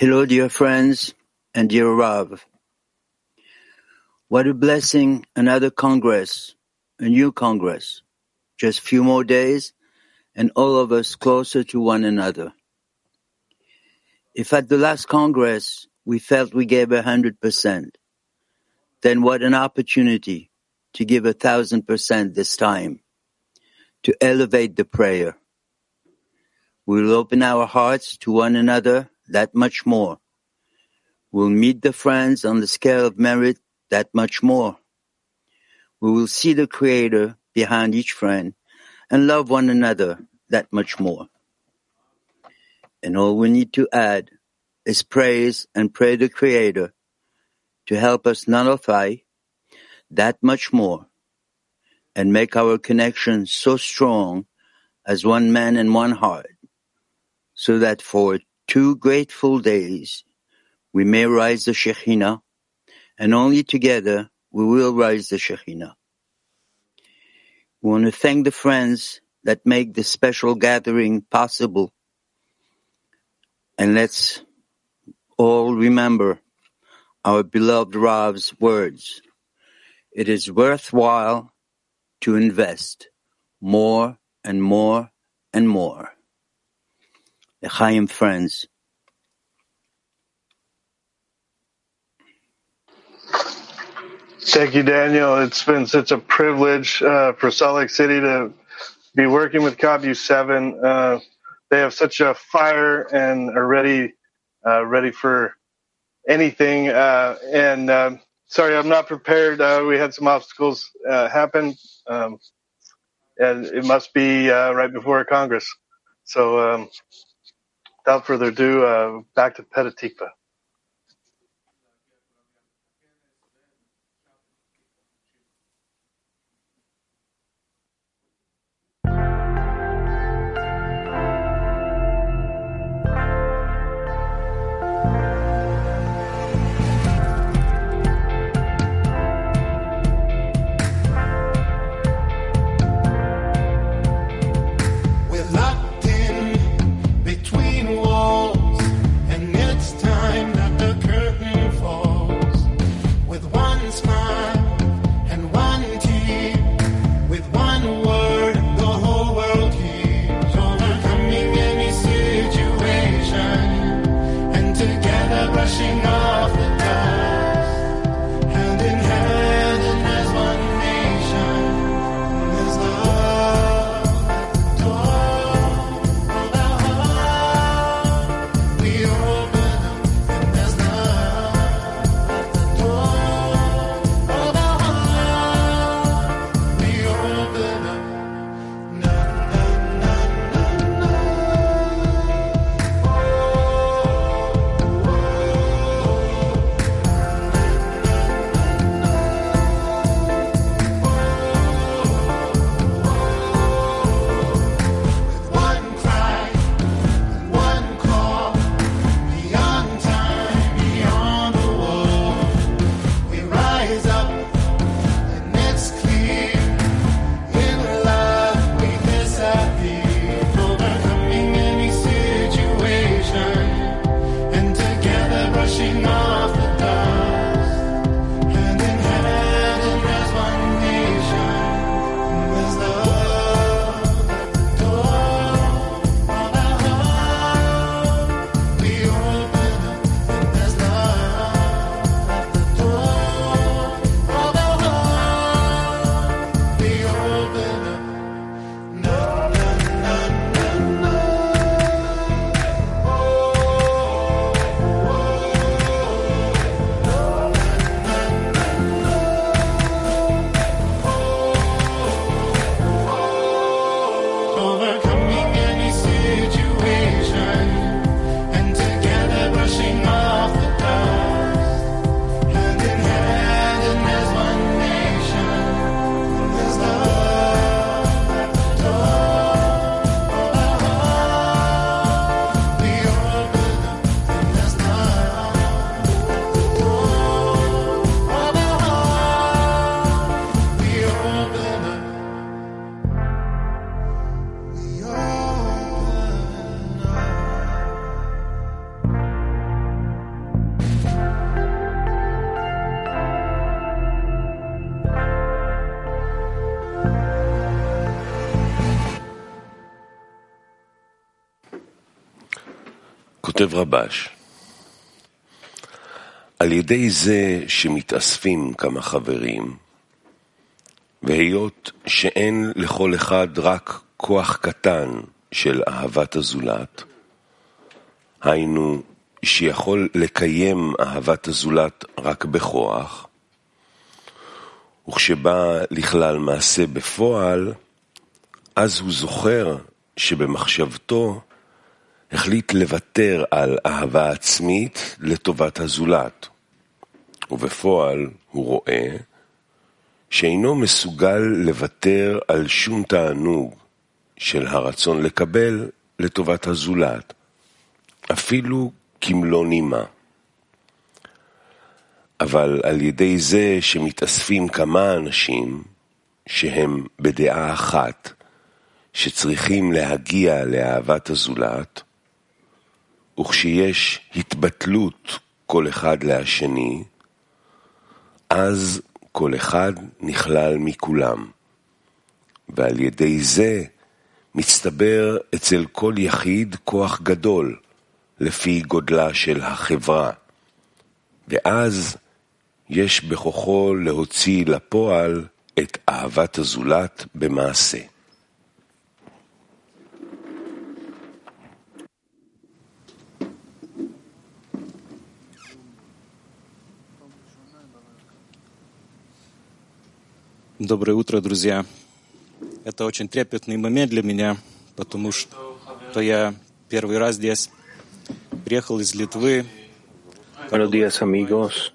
Hello, dear friends and dear Rav. What a blessing, another Congress, a new Congress. Just few more days and all of us closer to one another. If at the last Congress we felt we gave a hundred percent, then what an opportunity to give a thousand percent this time, to elevate the prayer. We will open our hearts to one another that much more. We'll meet the friends on the scale of merit that much more. We will see the Creator behind each friend and love one another that much more. And all we need to add is praise and pray the Creator to help us nullify that much more and make our connection so strong as one man and one heart so that for two grateful days we may rise the Shekhinah and only together we will rise the Shekhinah. We want to thank the friends that make this special gathering possible. And let's all remember our beloved Rav's words. It is worthwhile to invest more and more and more. L'chaim friends. Thank you, Daniel. It's been such a privilege uh, for Salt Lake City to be working with ComU Seven. Uh, they have such a fire and are ready, uh, ready for anything. Uh, and um, sorry, I'm not prepared. Uh, we had some obstacles uh, happen, um, and it must be right before Congress. So, um, without further ado, uh, back to Petah כותב רבש, על ידי זה שמתאספים כמה חברים, והיות שאין לכל אחד רק כוח קטן של אהבת הזולת, היינו שיכול לקיים אהבת הזולת רק בכוח, וכשבא לכלל מעשה בפועל, אז הוא זוכר שבמחשבתו החליט לוותר על אהבה עצמית לטובת הזולת, ובפועל הוא רואה שאינו מסוגל לוותר על שום תענוג של הרצון לקבל לטובת הזולת, אפילו כמלוא נימה. אבל על ידי זה שמתאספים כמה אנשים שהם בדעה אחת, שצריכים להגיע לאהבת הזולת, וכשיש התבטלות כל אחד להשני, אז כל אחד נכלל מכולם, ועל ידי זה מצטבר אצל כל יחיד כוח גדול, לפי גודלה של החברה, ואז יש בכוחו להוציא לפועל את אהבת הזולת במעשה. Доброе утро, друзья. Это очень трепетный момент для меня, потому что я первый раз здесь приехал из Литвы. Buenos días, amigos.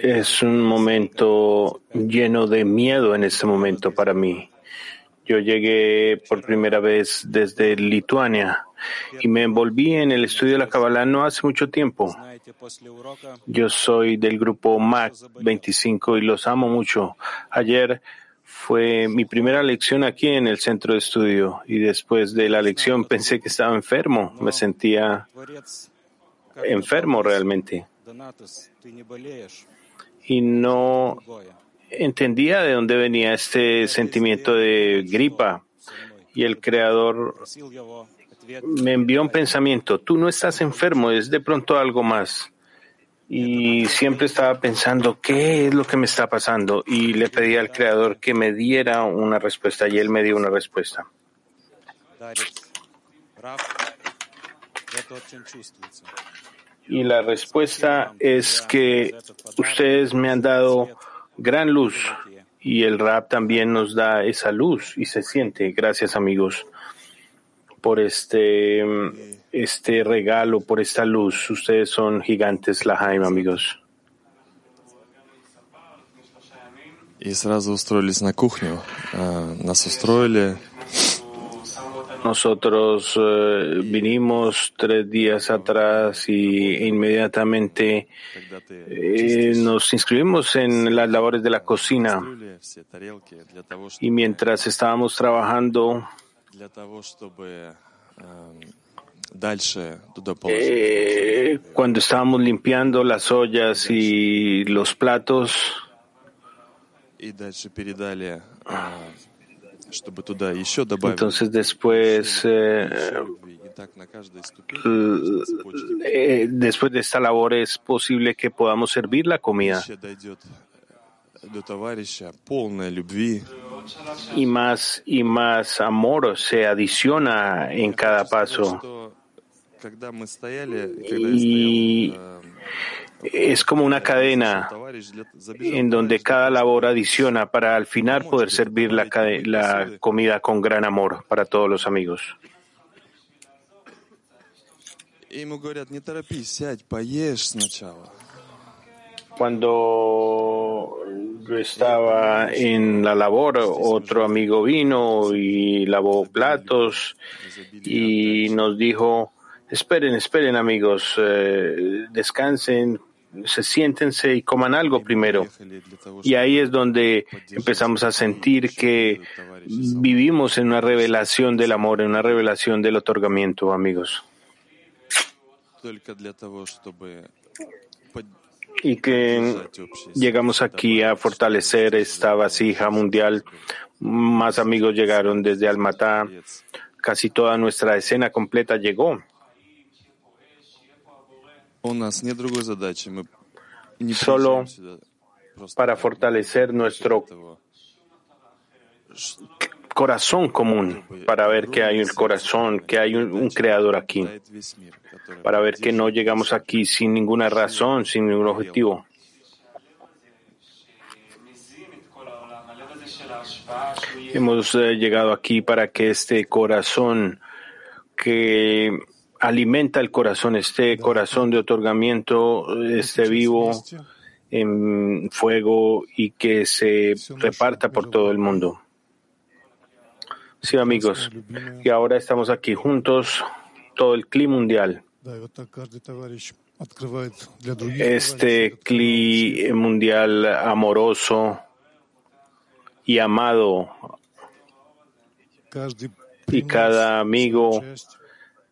Es un momento lleno de miedo en este momento para mí. Yo llegué por primera vez desde Lituania y me envolví en el estudio de la Kabbalah no hace mucho tiempo. Yo soy del grupo MAC 25 y los amo mucho. Ayer fue mi primera lección aquí en el centro de estudio y después de la lección pensé que estaba enfermo. Me sentía enfermo realmente. Y no entendía de dónde venía este sentimiento de gripa. Y el creador me envió un pensamiento, tú no estás enfermo, es de pronto algo más. Y siempre estaba pensando, ¿qué es lo que me está pasando? Y le pedí al Creador que me diera una respuesta y él me dio una respuesta. Y la respuesta es que ustedes me han dado gran luz y el rap también nos da esa luz y se siente. Gracias amigos por este, este regalo, por esta luz. Ustedes son gigantes, Lahaim, amigos. И сразу устроились на кухню. Нас устроили. Nosotros uh, vinimos tres días atrás y inmediatamente eh, nos inscribimos en las labores de la cocina. Y mientras estábamos trabajando, eh, cuando estábamos limpiando las ollas y los platos, entonces después, eh, eh, después de esta labor es posible que podamos servir la comida. Y más y más amor se adiciona en cada paso. Y es como una cadena en donde cada labor adiciona para al final poder servir la, comida con gran amor para todos los amigos. Cuando yo estaba en la labor, otro amigo vino y lavó platos y nos dijo, esperen, esperen amigos, eh, descansen, se siéntense y coman algo primero. Y ahí es donde empezamos a sentir que vivimos en una revelación del amor, en una revelación del otorgamiento, amigos y que llegamos aquí a fortalecer esta vasija mundial. Más amigos llegaron desde Almatá. Casi toda nuestra escena completa llegó. Solo para fortalecer nuestro corazón común, para ver que hay un corazón, que hay un, creador aquí, para ver que no llegamos aquí sin ninguna razón, sin ningún objetivo. Hemos eh, llegado aquí para que este corazón que alimenta el corazón, este corazón de otorgamiento eh, esté vivo en fuego y que se reparta por todo el mundo. Sí, amigos, y ahora estamos aquí juntos, todo el clima mundial. Este clima mundial amoroso y amado, y cada amigo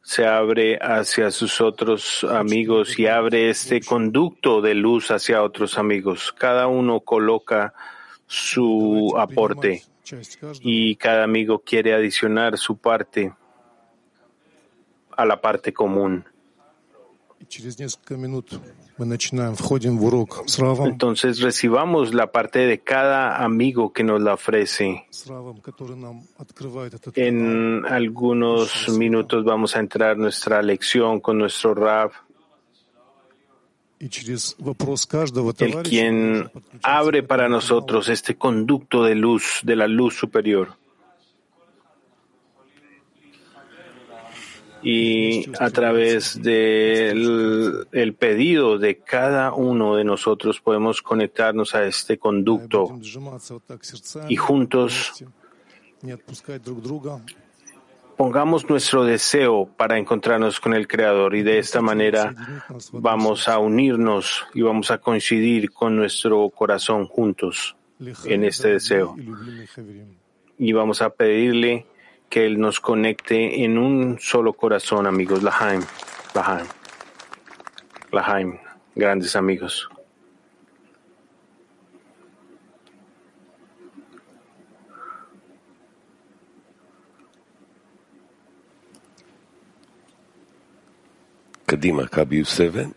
se abre hacia sus otros amigos y abre este conducto de luz hacia otros amigos. Cada uno coloca su aporte y cada amigo quiere adicionar su parte a la parte común. Entonces recibamos la parte de cada amigo que nos la ofrece. En algunos minutos vamos a entrar nuestra lección con nuestro Rab el quien abre para nosotros este conducto de luz, de la luz superior. Y a través del pedido de cada uno de nosotros podemos conectarnos a este conducto y juntos Pongamos nuestro deseo para encontrarnos con el Creador y de esta manera vamos a unirnos y vamos a coincidir con nuestro corazón juntos en este deseo. Y vamos a pedirle que Él nos conecte en un solo corazón, amigos. Lahaim, Lahaim, Lahaim, grandes amigos. Kadima, Kabi 7.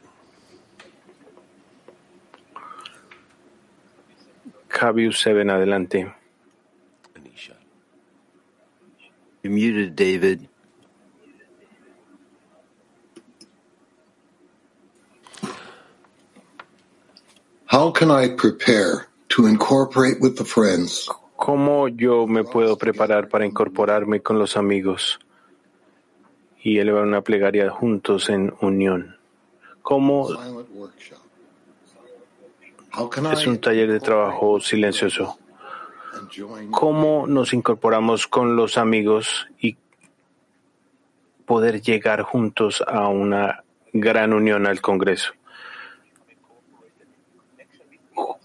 Kabi 7, adelante. You're muted, David. How can I prepare to incorporate with the friends? ¿Cómo yo me puedo preparar para incorporarme con los amigos? Y elevar una plegaria juntos en unión? ¿Cómo es un taller de trabajo silencioso? ¿Cómo nos incorporamos con los amigos y poder llegar juntos a una gran unión al Congreso?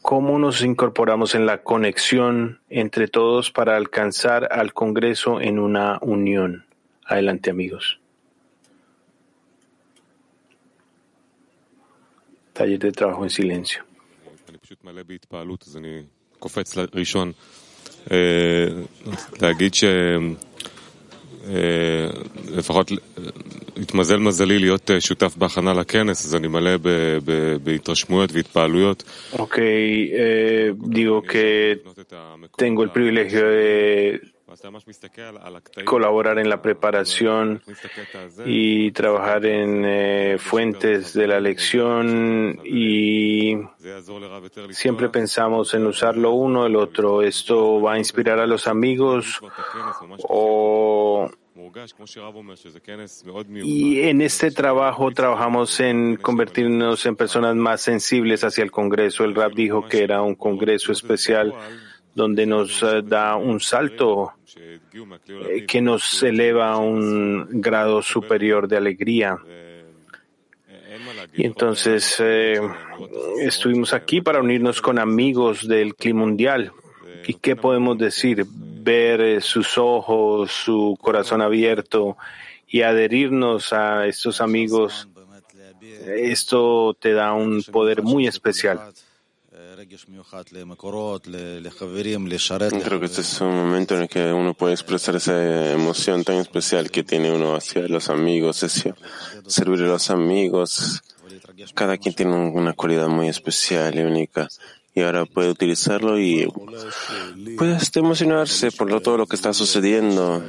¿Cómo nos incorporamos en la conexión entre todos para alcanzar al Congreso en una unión? Adelante, amigos. Taller de trabajo en silencio. אני פשוט מלא בהתפעלות, אז אני קופץ ראשון. אה, להגיד ש... אה, לפחות אה, התמזל מזלי להיות אה, שותף בהכנה לכנס, אז אני מלא ב- ב- בהתרשמויות והתפעלויות. Ok, eh, digo que לבנות colaborar en la preparación y trabajar en fuentes de la lección y siempre pensamos en usar lo uno el otro. Esto va a inspirar a los amigos o y en este trabajo trabajamos en convertirnos en personas más sensibles hacia el Congreso. El Rab dijo que era un Congreso especial donde nos eh, da un salto eh, que nos eleva a un grado superior de alegría. Y entonces eh, estuvimos aquí para unirnos con amigos del clima mundial. ¿Y qué podemos decir? Ver sus ojos, su corazón abierto y adherirnos a estos amigos, esto te da un poder muy especial. Creo que este es un momento en el que uno puede expresar esa emoción tan especial que tiene uno hacia los amigos, hacia servir a los amigos. Cada quien tiene una cualidad muy especial y única y ahora puede utilizarlo y puede emocionarse por todo lo que está sucediendo.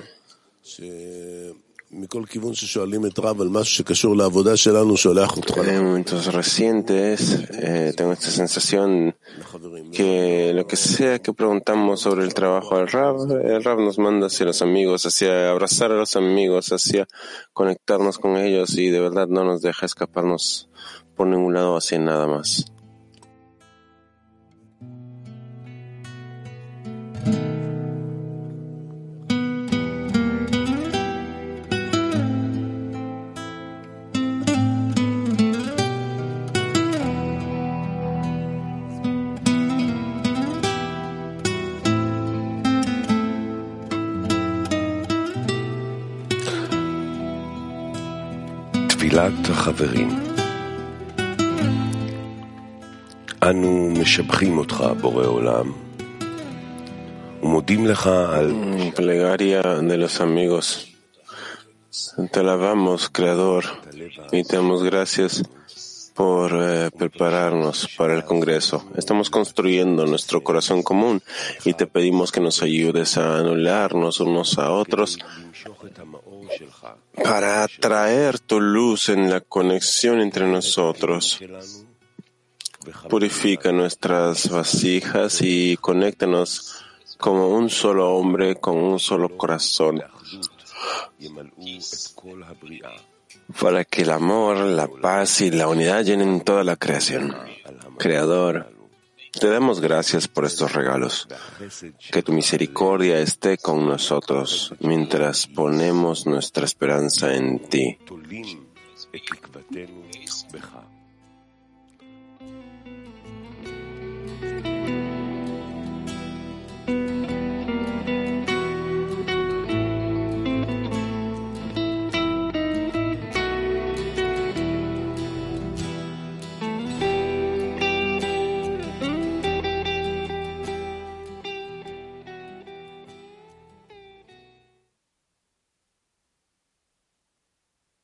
En momentos recientes eh, tengo esta sensación que lo que sea que preguntamos sobre el trabajo del Rab, el Rab nos manda hacia los amigos, hacia abrazar a los amigos, hacia conectarnos con ellos y de verdad no nos deja escaparnos por ningún lado hacia nada más. תפילת החברים. אנו משבחים אותך, בורא עולם, ומודים לך על Mm, Plegaria de los amigos. Te alabamos, Creador, y te damos gracias por eh, prepararnos para el Congreso. Estamos construyendo nuestro corazón común y te pedimos que nos ayudes a anularnos unos a otros para atraer tu luz en la conexión entre nosotros. Purifica nuestras vasijas y conéctanos como un solo hombre con un solo corazón, para que el amor, la paz y la unidad llenen toda la creación. Creador, te damos gracias por estos regalos. Que tu misericordia esté con nosotros mientras ponemos nuestra esperanza en ti.